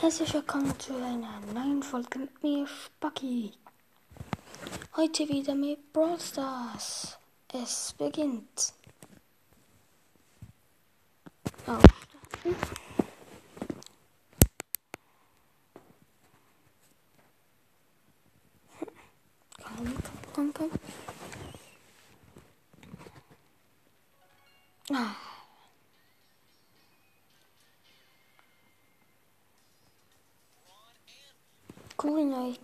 Herzlich willkommen zu einer neuen Folge mit mir, Spacki. Heute wieder mit Brawl Stars. Es beginnt. Aufstarten. Komm, komm, komm, komm. Ah. Cool, neue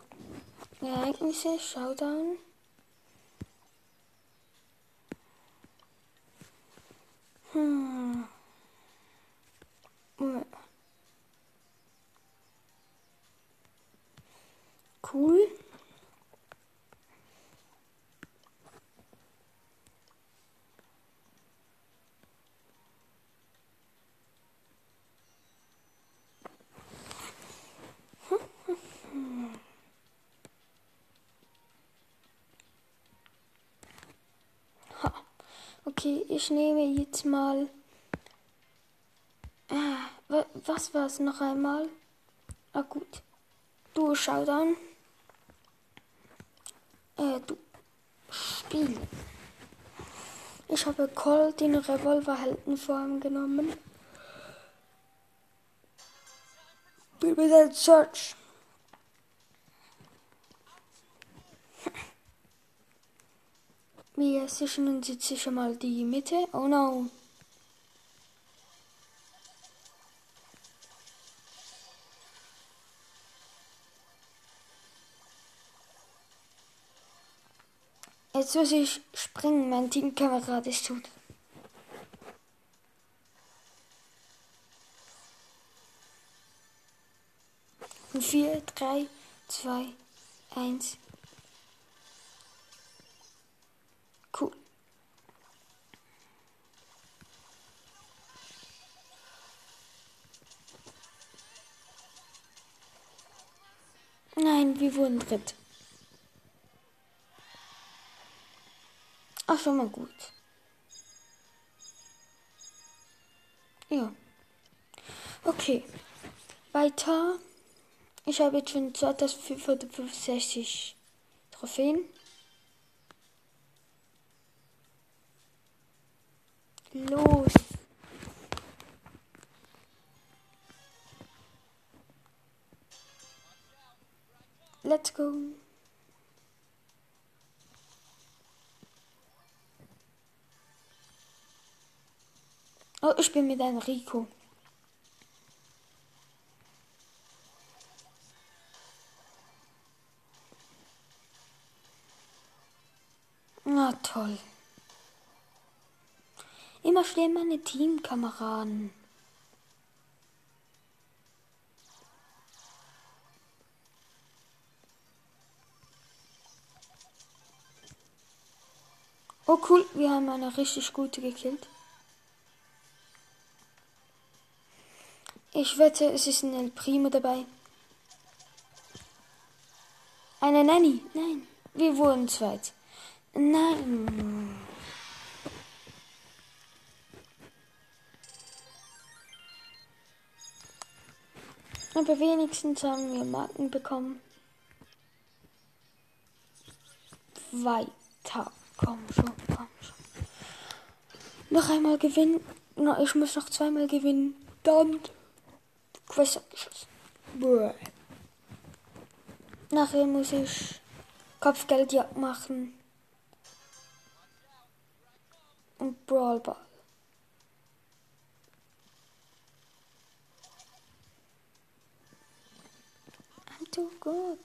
Ereignisse, Showdown. Hm. Moment. Cool. Okay, ich nehme jetzt mal. Ah, wa- was war es noch einmal? Ah, gut. Du Showdown. Äh, du. Spiel. Ich habe Colt in Revolverheldenform genommen. Bin mit Search. Wir sichern uns jetzt sicher mal die Mitte. Oh no. Jetzt muss ich springen, mein Teamkamerad ist tot. In 4, 3, 2, 1. Nein, wir wurden dritt. Ach, schon mal gut. Ja. Okay. Weiter. Ich habe jetzt schon 2565 Trophäen. Los. Let's go. Oh, ich bin mit einem Rico. Na toll. Immer stehen meine Teamkameraden. Cool, wir haben eine richtig gute gekillt. Ich wette, es ist ein El Primo dabei. Eine Nanny. Nein, wir wurden zweit. Nein. Aber wenigstens haben wir Marken bekommen. Weiter. Komm schon. Noch einmal gewinnen. Na, ich muss noch zweimal gewinnen. Dann. Quest abgeschlossen. Bäh. Nachher muss ich Kopfgeldjagd machen. Und Brawlball. I'm too good.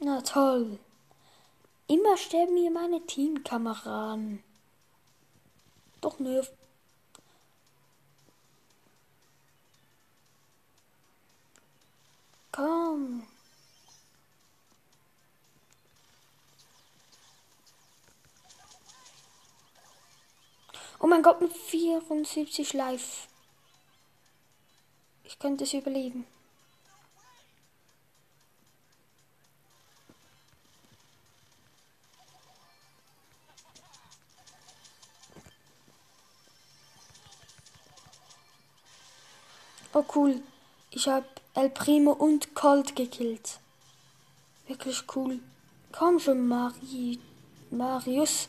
Na toll. Immer sterben mir meine Teamkameraden. Doch nö. Komm. Oh mein Gott, mit 74 live. Ich könnte es überleben. Voll cool. Ich habe El Primo und Colt gekillt. Wirklich cool. Komm schon, Mari Marius.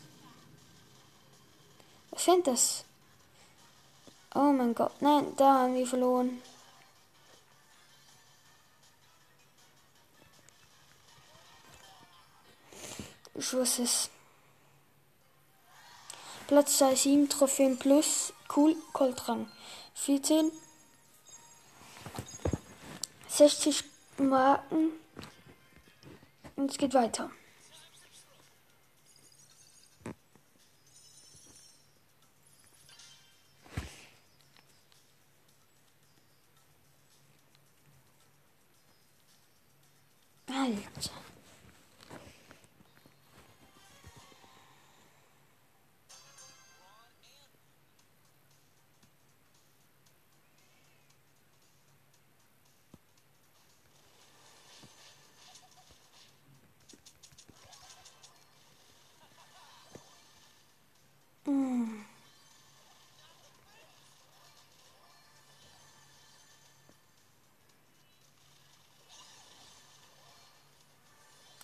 Was sind das? Oh mein Gott. Nein, da haben wir verloren. Ich wusste es. Platz 2, 7 Trophäen plus. Cool, Coltrang. 14. 60 Marken. Und es geht weiter.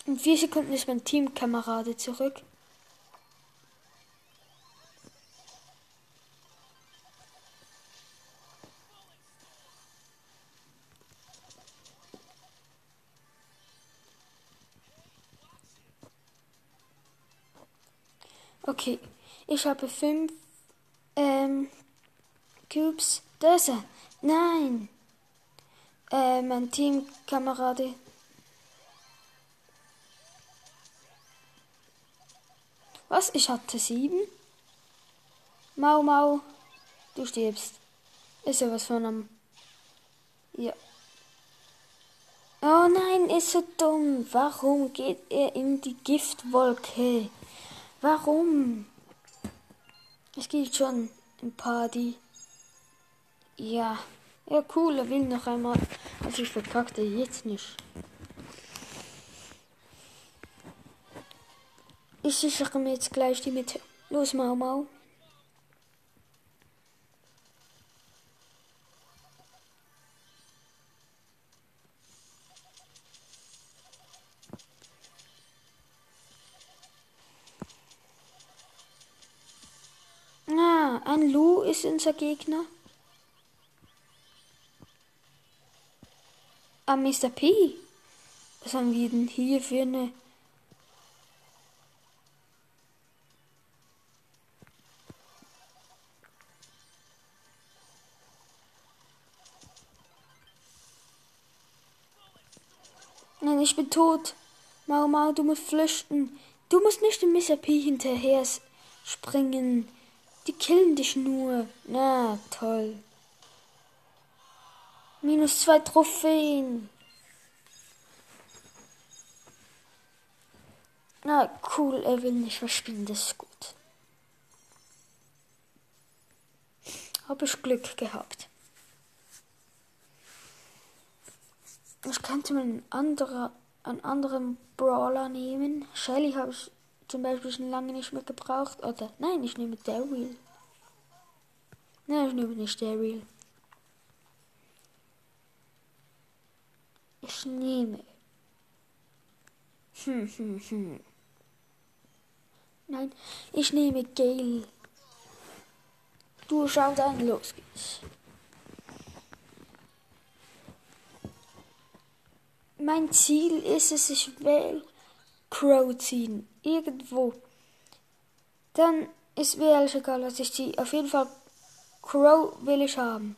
In vier Sekunden ist mein Teamkamerade zurück. Okay, ich habe fünf ähm, Cubes. Das. Nein. Äh, mein Teamkamerade. Was? Ich hatte sieben? Mau Mau, du stirbst. Ist ja was von einem. Ja. Oh nein, ist so dumm. Warum geht er in die Giftwolke? Warum? Es geht schon ein Party. Ja. Ja, cool, er will noch einmal. Also ich verpackte jetzt nicht. Ich sichere mir jetzt gleich die Mitte. Los, Mau Mau. Ah, ein Lu ist unser Gegner. Ah, Mr. P. Was haben wir denn hier für eine... Nein, ich bin tot. Mau Mau, du musst flüchten. Du musst nicht dem Mr. P hinterher springen. Die killen dich nur. Na, toll. Minus zwei Trophäen. Na, cool, er will nicht verspielen, das ist gut. Habe ich Glück gehabt. Ich könnte mir einen, anderer, einen anderen Brawler nehmen. Shelly habe ich zum Beispiel schon lange nicht mehr gebraucht. Oder nein, ich nehme Daryl. Nein, ich nehme nicht Daryl. Ich nehme. Hm, hm, hm. Nein, ich nehme Gale. Du schau dann, los geht's. Mein Ziel ist es, ich will Crow ziehen. Irgendwo. Dann ist mir alles egal, was ich ziehe. Auf jeden Fall Crow will ich haben.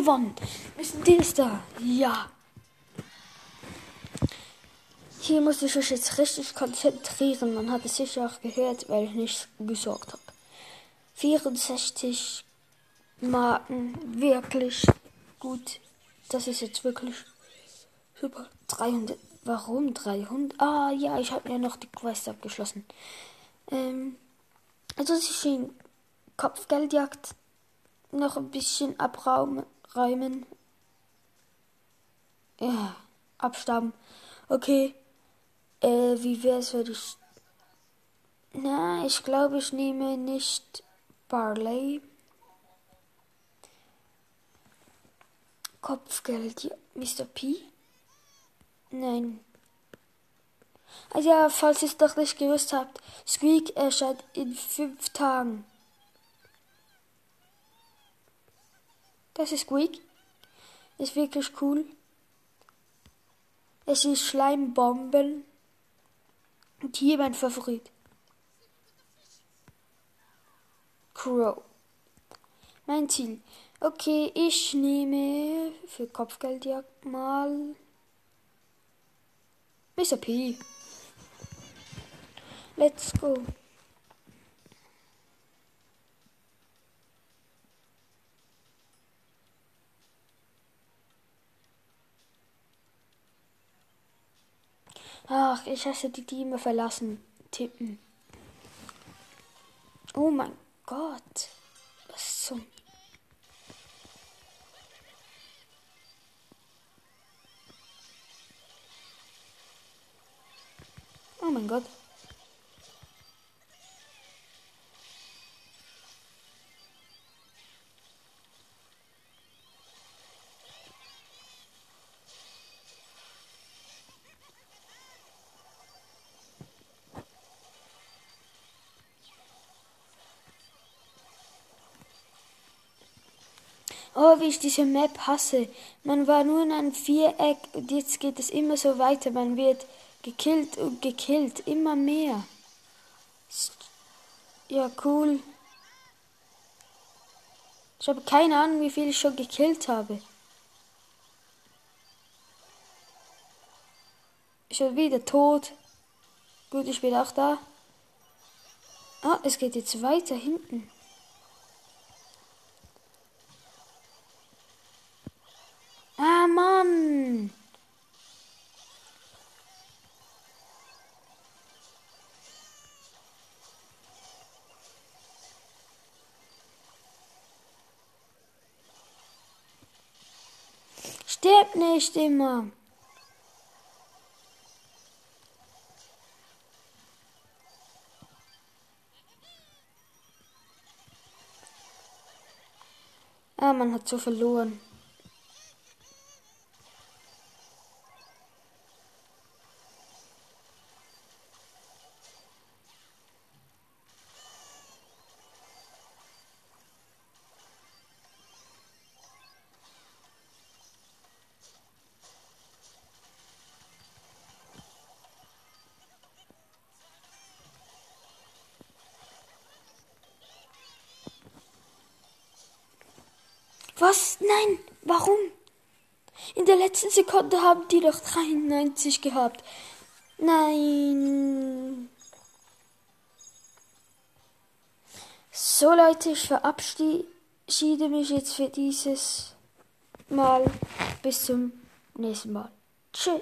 Gewonnen. Müssen das da? Ja. Hier muss ich mich jetzt richtig konzentrieren. Man hat es sicher auch gehört, weil ich nicht gesorgt habe. 64 Marken, wirklich gut. Das ist jetzt wirklich super. 300. Warum 300? Ah, ja, ich habe ja noch die Quest abgeschlossen. Ähm, also ich in Kopfgeldjagd noch ein bisschen abräumen. Ja, abstauben. Okay. Äh, wie wär's, wenn ich. Na, ich glaube, ich nehme nicht Barley. Kopfgeld, ja. Mr. P? Nein. Also ja, falls ihr es doch nicht gewusst habt, Squeak erscheint in fünf Tagen. Das ist Squeak. Ist wirklich cool. Es ist Schleimbomben. Und hier mein Favorit. Crow. Mein Ziel. Okay, ich nehme für Kopfgeldjagd mal Mr. P. Let's go. Ich hasse die, die verlassen. Tippen. Oh mein Gott. Was zum... Oh mein Gott. Oh, wie ich diese Map hasse. Man war nur in einem Viereck und jetzt geht es immer so weiter. Man wird gekillt und gekillt. Immer mehr. Ja, cool. Ich habe keine Ahnung, wie viel ich schon gekillt habe. Ich bin wieder tot. Gut, ich bin auch da. Ah, es geht jetzt weiter hinten. Stirb nicht immer. Ah, man hat so verloren. Was? Nein, warum? In der letzten Sekunde haben die doch 93 gehabt. Nein. So Leute, ich verabschiede mich jetzt für dieses Mal. Bis zum nächsten Mal. Tschüss.